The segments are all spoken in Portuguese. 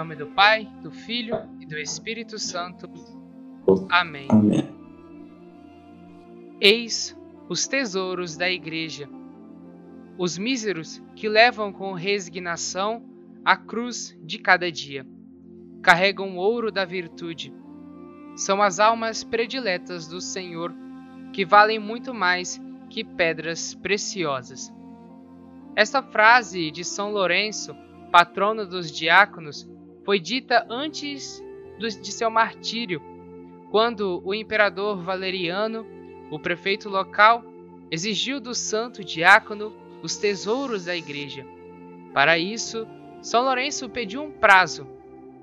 nome do Pai, do Filho e do Espírito Santo. Amém. Amém. Eis os tesouros da Igreja, os míseros que levam com resignação a cruz de cada dia. Carregam o ouro da virtude. São as almas prediletas do Senhor, que valem muito mais que pedras preciosas. Esta frase de São Lourenço, patrono dos diáconos, foi dita antes de seu martírio, quando o imperador Valeriano, o prefeito local, exigiu do santo diácono os tesouros da igreja. Para isso, São Lourenço pediu um prazo,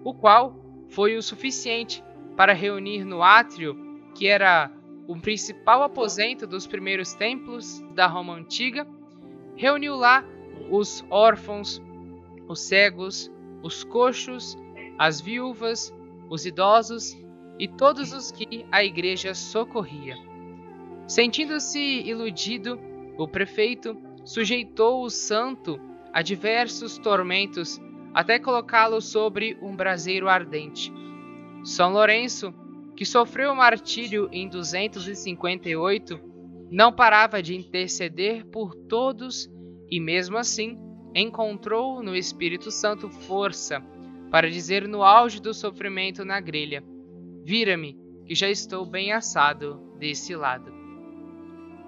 o qual foi o suficiente para reunir no átrio, que era o principal aposento dos primeiros templos da Roma antiga, reuniu lá os órfãos, os cegos, os coxos, as viúvas, os idosos e todos os que a igreja socorria. Sentindo-se iludido, o prefeito sujeitou o santo a diversos tormentos até colocá-lo sobre um braseiro ardente. São Lourenço, que sofreu o martírio em 258, não parava de interceder por todos e, mesmo assim, encontrou no Espírito Santo força para dizer no auge do sofrimento na grelha: Vira-me, que já estou bem assado desse lado.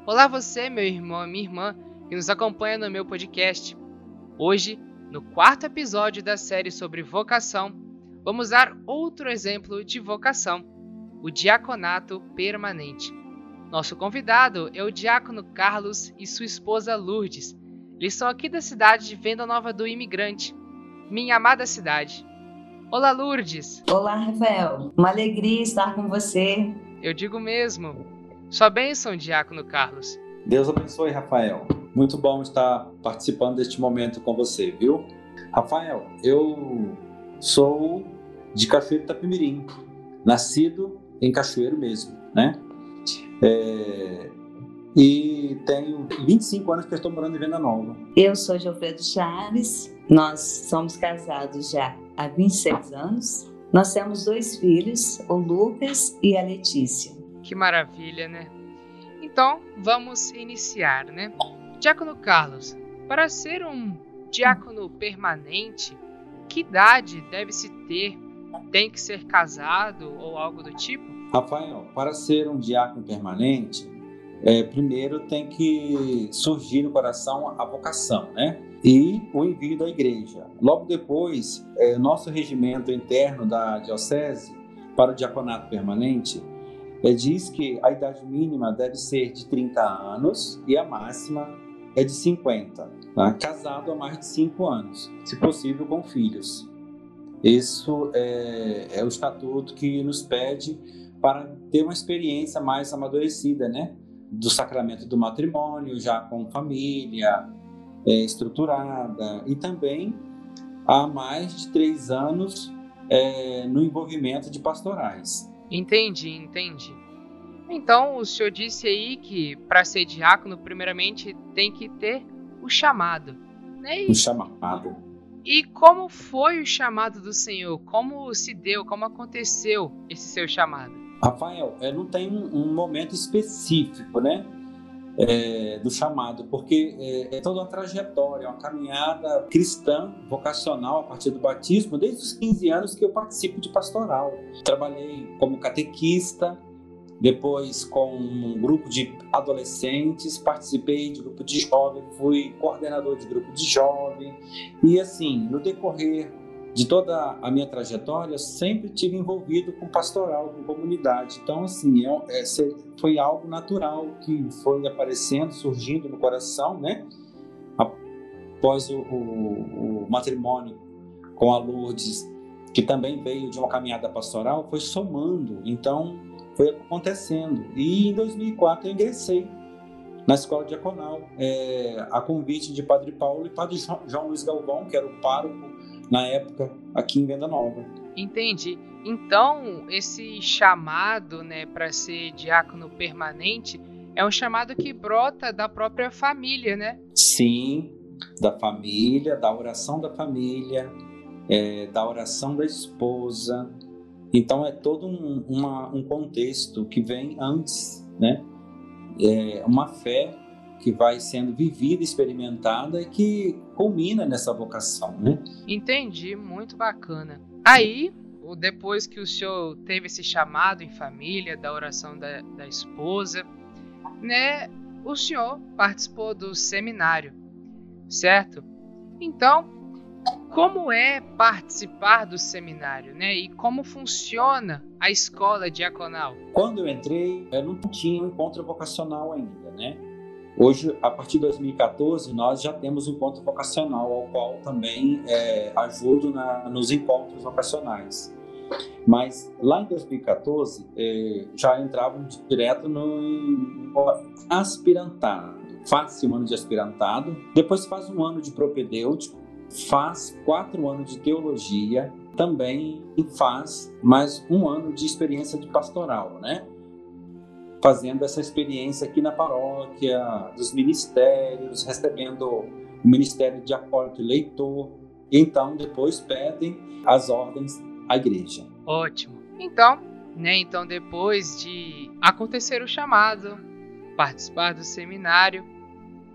Olá, você, meu irmão e minha irmã, que nos acompanha no meu podcast. Hoje, no quarto episódio da série sobre vocação, vamos dar outro exemplo de vocação: o diaconato permanente. Nosso convidado é o diácono Carlos e sua esposa Lourdes. Eles são aqui da cidade de Venda Nova do Imigrante, minha amada cidade. Olá, Lourdes! Olá, Rafael. Uma alegria estar com você. Eu digo mesmo. Sua bênção, diácono Carlos. Deus abençoe, Rafael. Muito bom estar participando deste momento com você, viu? Rafael, eu sou de Cachoeiro Itapemirim, nascido em Cachoeiro mesmo, né? É, e tenho 25 anos que estou morando em Venda Nova. Eu sou Gilfredo Chaves, nós somos casados já há 26 anos. Nós temos dois filhos, o Lucas e a Letícia. Que maravilha, né? Então, vamos iniciar, né? Diácono Carlos, para ser um diácono permanente, que idade deve se ter? Tem que ser casado ou algo do tipo? Rafael, para ser um diácono permanente, é, primeiro tem que surgir no coração a vocação, né? E o envio da igreja. Logo depois, é, nosso regimento interno da diocese para o diaconato permanente é, diz que a idade mínima deve ser de 30 anos e a máxima é de 50. Tá? Casado há mais de 5 anos, se possível com filhos. Isso é, é o estatuto que nos pede para ter uma experiência mais amadurecida, né? Do sacramento do matrimônio, já com família é, estruturada, e também há mais de três anos é, no envolvimento de pastorais. Entendi, entendi. Então, o senhor disse aí que para ser diácono, primeiramente tem que ter o chamado. Né? O chamado. E como foi o chamado do Senhor? Como se deu? Como aconteceu esse seu chamado? Rafael, é, não tem um, momento específico, né? É, do chamado, porque é, é, toda uma trajetória, uma caminhada cristã, vocacional a partir do batismo, desde os 15 anos que eu participo de pastoral. Trabalhei como catequista, depois com um grupo de adolescentes, participei de grupo de jovem, fui coordenador de grupo de jovem, e assim, no decorrer de toda a minha trajetória, sempre tive envolvido com pastoral, com comunidade. Então, assim, é, é, foi algo natural que foi aparecendo, surgindo no coração, né? Após o, o, o matrimônio com a Lourdes, que também veio de uma caminhada pastoral, foi somando. Então, foi acontecendo. E em 2004 eu ingressei na escola diaconal, é, a convite de Padre Paulo e Padre João Luiz Galvão, que era o pároco na época aqui em Venda Nova. Entendi. Então, esse chamado, né, para ser diácono permanente é um chamado que brota da própria família, né? Sim, da família, da oração da família, é, da oração da esposa. Então é todo um, uma, um contexto que vem antes, né? É uma fé que vai sendo vivida, experimentada e que culmina nessa vocação, né? Entendi, muito bacana. Aí, depois que o senhor teve esse chamado em família da oração da, da esposa, né? O senhor participou do seminário, certo? Então, como é participar do seminário, né? E como funciona a escola diaconal? Quando eu entrei, eu não tinha um encontro vocacional ainda, né? Hoje, a partir de 2014, nós já temos um encontro vocacional, ao qual também é, ajudo na, nos encontros vocacionais. Mas lá em 2014, é, já entrávamos direto no aspirantado. Faz-se um ano de aspirantado, depois faz um ano de propedêutico, faz quatro anos de teologia, também faz mais um ano de experiência de pastoral, né? Fazendo essa experiência aqui na paróquia, dos ministérios, recebendo o ministério de e leitor. E então, depois pedem as ordens à igreja. Ótimo. Então, né, então depois de acontecer o chamado, participar do seminário,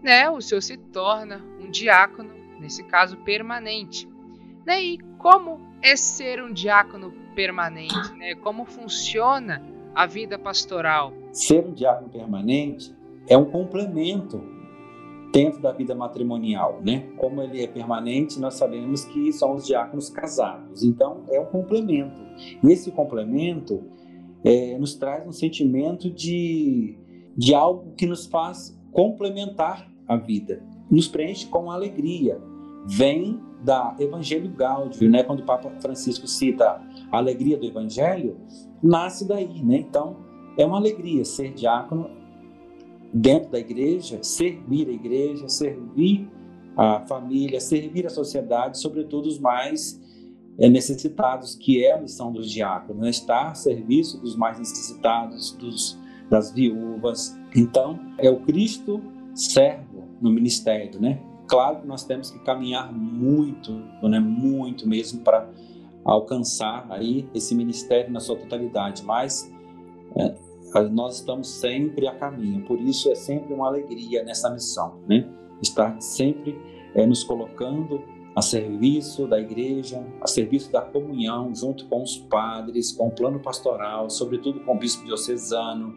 né, o senhor se torna um diácono, nesse caso permanente. Né, e como é ser um diácono permanente? Né? Como funciona a vida pastoral? Ser um diácono permanente é um complemento dentro da vida matrimonial, né? Como ele é permanente, nós sabemos que são os diáconos casados. Então, é um complemento. E esse complemento é, nos traz um sentimento de, de algo que nos faz complementar a vida, nos preenche com alegria. Vem da Evangelho Gáudio, né? Quando o Papa Francisco cita a alegria do Evangelho, nasce daí, né? Então, é uma alegria ser diácono dentro da igreja, servir a igreja, servir a família, servir a sociedade, sobretudo os mais é, necessitados, que é a missão dos diáconos, né? estar a serviço dos mais necessitados, dos, das viúvas. Então, é o Cristo servo no ministério, né? Claro que nós temos que caminhar muito, né? muito mesmo para alcançar aí esse ministério na sua totalidade, mas é, nós estamos sempre a caminho, por isso é sempre uma alegria nessa missão, né? Estar sempre é, nos colocando a serviço da igreja, a serviço da comunhão, junto com os padres, com o plano pastoral, sobretudo com o bispo diocesano,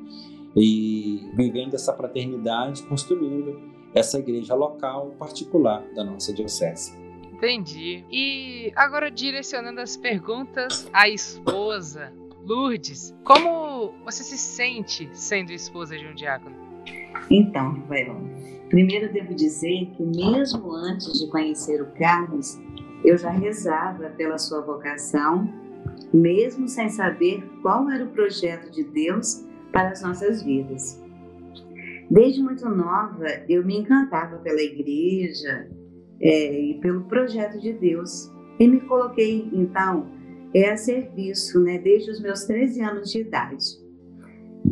e vivendo essa fraternidade, construindo essa igreja local particular da nossa diocese. Entendi. E agora direcionando as perguntas à esposa, Lourdes, como você se sente sendo esposa de um diácono? Então, Rafael, primeiro devo dizer que mesmo antes de conhecer o Carlos, eu já rezava pela sua vocação, mesmo sem saber qual era o projeto de Deus para as nossas vidas. Desde muito nova, eu me encantava pela igreja, é, e pelo projeto de Deus. E me coloquei, então, é, a serviço, né, desde os meus 13 anos de idade.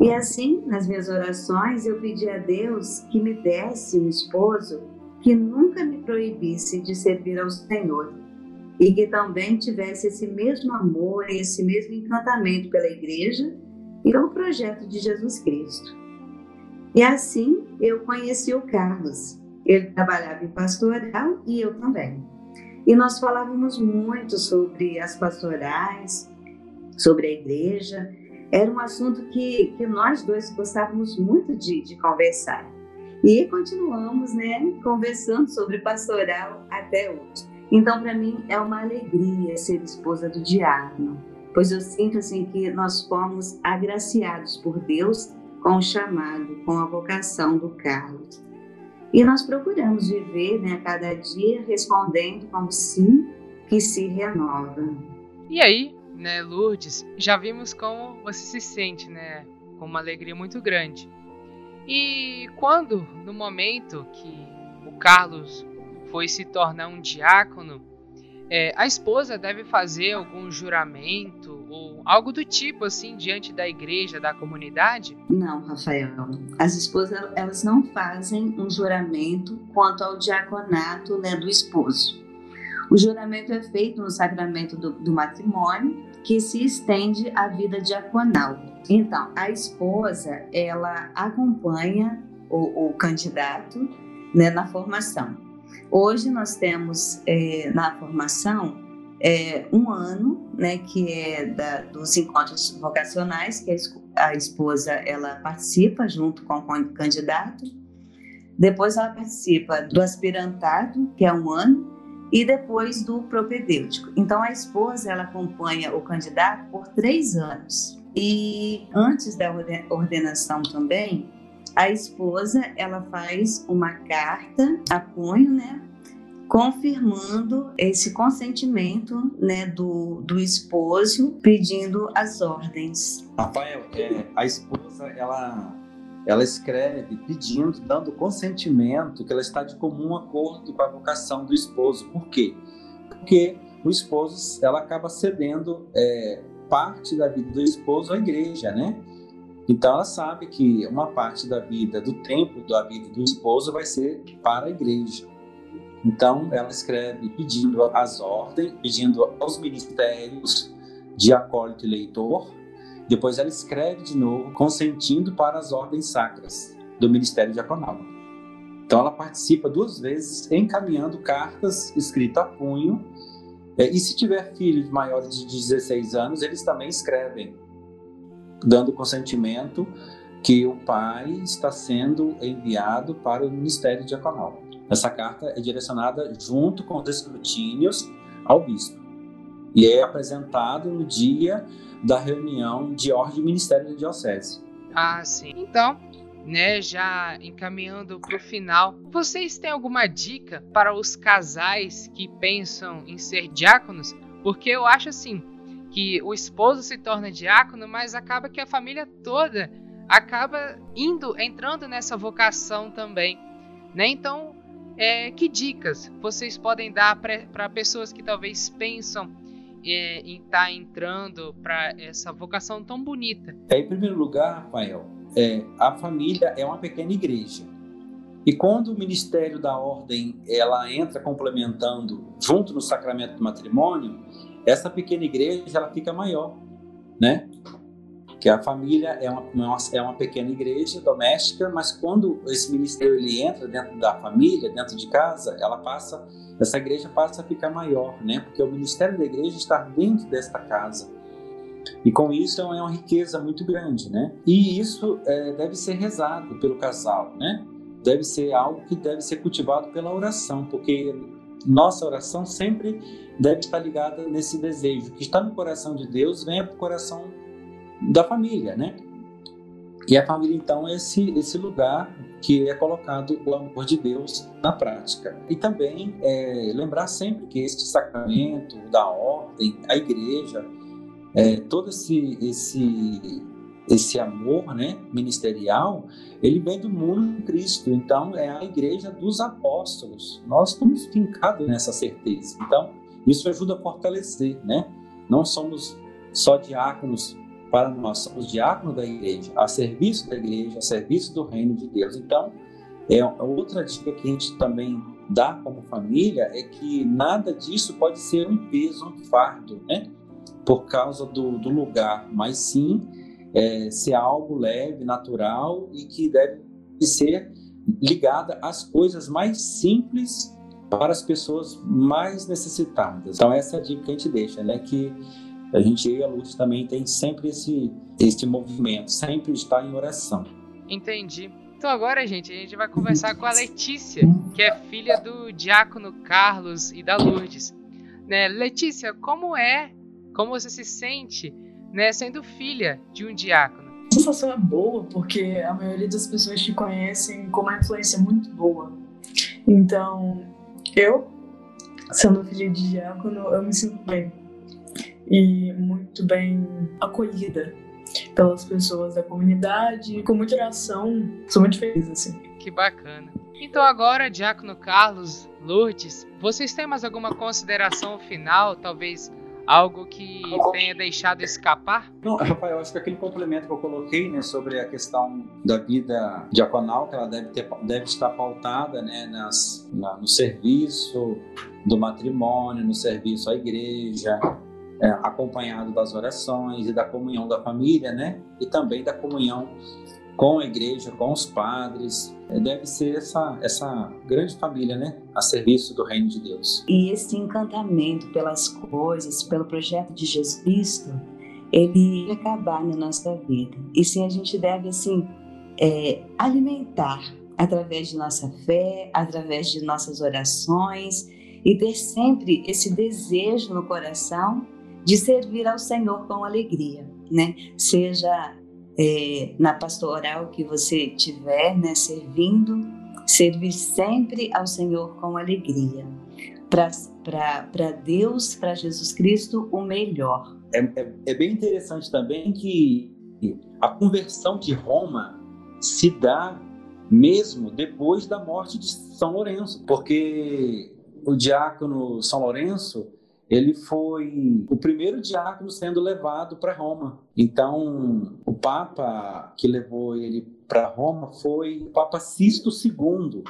E assim, nas minhas orações, eu pedi a Deus que me desse um esposo que nunca me proibisse de servir ao Senhor e que também tivesse esse mesmo amor e esse mesmo encantamento pela igreja e pelo projeto de Jesus Cristo. E assim eu conheci o Carlos, ele trabalhava em pastoral e eu também. E nós falávamos muito sobre as pastorais, sobre a igreja. Era um assunto que, que nós dois gostávamos muito de, de conversar. E continuamos, né, conversando sobre pastoral até hoje. Então, para mim, é uma alegria ser esposa do diácono, pois eu sinto assim que nós fomos agraciados por Deus com o chamado, com a vocação do Carlos. E nós procuramos viver né, cada dia respondendo com sim que se renova. E aí, né, Lourdes, já vimos como você se sente, né, com uma alegria muito grande. E quando, no momento que o Carlos foi se tornar um diácono, é, a esposa deve fazer algum juramento ou algo do tipo assim diante da igreja, da comunidade? Não, Rafael. As esposas elas não fazem um juramento quanto ao diaconato né, do esposo. O juramento é feito no sacramento do, do matrimônio, que se estende à vida diaconal. Então, a esposa, ela acompanha o, o candidato né, na formação. Hoje nós temos é, na formação é, um ano, né, que é da, dos encontros vocacionais, que a, esposa ela participa junto com o candidato. Depois ela participa do aspirantado, que é um ano, e depois do propedêutico. Então a esposa ela acompanha o candidato por três anos. E antes da ordenação também, a esposa ela faz uma carta a punho, né, confirmando esse consentimento, né, do, do esposo pedindo as ordens. Rafael, é, a esposa ela ela escreve pedindo, dando consentimento que ela está de comum acordo com a vocação do esposo. Por quê? Porque o esposo ela acaba cedendo é, parte da vida do esposo à igreja, né? Então ela sabe que uma parte da vida, do tempo da vida do esposo vai ser para a igreja. Então ela escreve pedindo as ordens, pedindo aos ministérios de acólito e leitor. Depois ela escreve de novo, consentindo para as ordens sacras do ministério diaconal. Então ela participa duas vezes encaminhando cartas escritas a punho. É, e se tiver filhos maiores de 16 anos, eles também escrevem dando consentimento que o pai está sendo enviado para o ministério diaconal. Essa carta é direcionada junto com os escrutínios ao bispo e é apresentado no dia da reunião de ordem do ministério da diocese. Ah, sim. Então, né, já encaminhando para o final, vocês têm alguma dica para os casais que pensam em ser diáconos? Porque eu acho assim, que o esposo se torna diácono, mas acaba que a família toda acaba indo, entrando nessa vocação também, né? Então, é, que dicas vocês podem dar para pessoas que talvez pensam é, em estar tá entrando para essa vocação tão bonita? É, em primeiro lugar, Rafael, é, a família é uma pequena igreja. E quando o ministério da ordem ela entra complementando junto no sacramento do matrimônio, essa pequena igreja ela fica maior, né? Que a família é uma, é uma pequena igreja doméstica, mas quando esse ministério ele entra dentro da família, dentro de casa, ela passa, essa igreja passa a ficar maior, né? Porque o ministério da igreja está dentro desta casa. E com isso é uma riqueza muito grande, né? E isso é, deve ser rezado pelo casal, né? Deve ser algo que deve ser cultivado pela oração, porque nossa oração sempre deve estar ligada nesse desejo que está no coração de Deus, venha para o coração da família, né? E a família, então, é esse, esse lugar que é colocado o amor de Deus na prática. E também é, lembrar sempre que este sacramento da ordem, a igreja, é, todo esse, esse esse amor né, ministerial, ele vem do mundo de Cristo. Então, é a igreja dos apóstolos. Nós estamos fincados nessa certeza. Então, isso ajuda a fortalecer, né? Não somos só diáconos para nós, somos diáconos da igreja, a serviço da igreja, a serviço do reino de Deus. Então, é outra dica que a gente também dá como família é que nada disso pode ser um peso, um fardo, né? Por causa do, do lugar, mas sim é, ser algo leve, natural e que deve ser ligada às coisas mais simples para as pessoas mais necessitadas. Então essa é a dica que a gente deixa, né? Que a gente e a Luz também tem sempre esse esse movimento, sempre estar em oração. Entendi. Então agora, gente, a gente vai conversar com a Letícia, que é filha do diácono Carlos e da Lourdes. Né? Letícia, como é, como você se sente né, sendo filha de um diácono. A sensação é boa porque a maioria das pessoas te conhecem com uma influência muito boa. Então, eu, sendo filha de diácono, eu me sinto bem e muito bem acolhida pelas pessoas da comunidade, com muita oração. Sou muito feliz assim. Que bacana. Então agora, Diácono Carlos, Lourdes, vocês têm mais alguma consideração final, talvez Algo que tenha deixado escapar? Não, Rafael, acho que aquele complemento que eu coloquei, né, sobre a questão da vida diaconal, que ela deve, ter, deve estar pautada, né, nas, na, no serviço do matrimônio, no serviço à igreja, é, acompanhado das orações e da comunhão da família, né, e também da comunhão com a igreja, com os padres. É, deve ser essa, essa grande família, né? A serviço do reino de Deus. E esse encantamento pelas coisas, pelo projeto de Jesus Cristo, ele acabar na nossa vida. E sim, a gente deve, assim, é, alimentar através de nossa fé, através de nossas orações e ter sempre esse desejo no coração de servir ao Senhor com alegria, né? Seja é, na pastoral que você tiver, né, servindo, servir sempre ao Senhor com alegria. Para Deus, para Jesus Cristo, o melhor. É, é, é bem interessante também que a conversão de Roma se dá mesmo depois da morte de São Lourenço, porque o diácono São Lourenço ele foi o primeiro diácono sendo levado para Roma. Então, o Papa que levou ele para Roma foi o Papa Sisto II.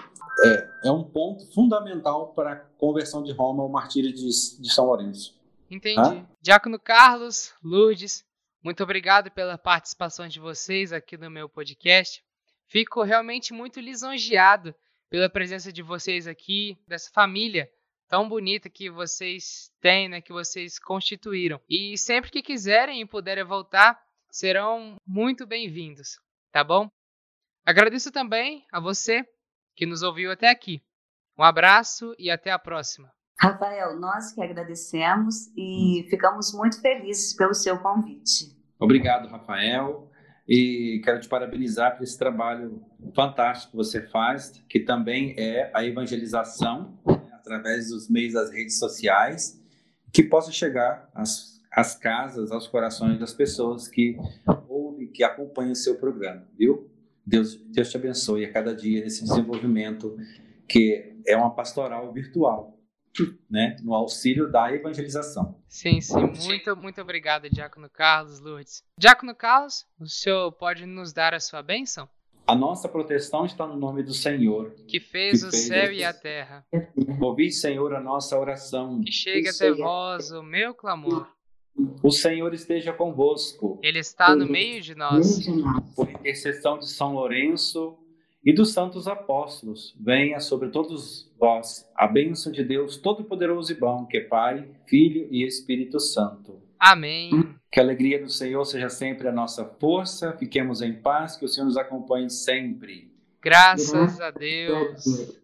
É, é um ponto fundamental para a conversão de Roma ao martírio de, de São Lourenço. Entendi. Hã? Diácono Carlos, Lourdes, muito obrigado pela participação de vocês aqui no meu podcast. Fico realmente muito lisonjeado pela presença de vocês aqui, dessa família tão bonita que vocês têm, né, que vocês constituíram. E sempre que quiserem e puderem voltar, serão muito bem-vindos, tá bom? Agradeço também a você que nos ouviu até aqui. Um abraço e até a próxima. Rafael, nós que agradecemos e ficamos muito felizes pelo seu convite. Obrigado, Rafael. E quero te parabenizar por esse trabalho fantástico que você faz, que também é a evangelização através dos meios das redes sociais, que possa chegar às, às casas, aos corações das pessoas que ouvem, que acompanham o seu programa, viu? Deus, Deus te abençoe a cada dia nesse desenvolvimento que é uma pastoral virtual, né, no auxílio da evangelização. Sim, sim. Muito, muito obrigado, Diácono Carlos Lourdes. Diácono Carlos, o senhor pode nos dar a sua bênção? A nossa proteção está no nome do Senhor, que fez que o fez céu e a terra. Ouvi, Senhor, a nossa oração. Que chegue até vós o meu clamor. O Senhor esteja convosco. Ele está no meio de nós. Por intercessão de São Lourenço e dos santos apóstolos, venha sobre todos vós a bênção de Deus Todo-Poderoso e Bom, que é Pai, Filho e Espírito Santo. Amém. Que a alegria do Senhor seja sempre a nossa força. Fiquemos em paz, que o Senhor nos acompanhe sempre. Graças a Deus.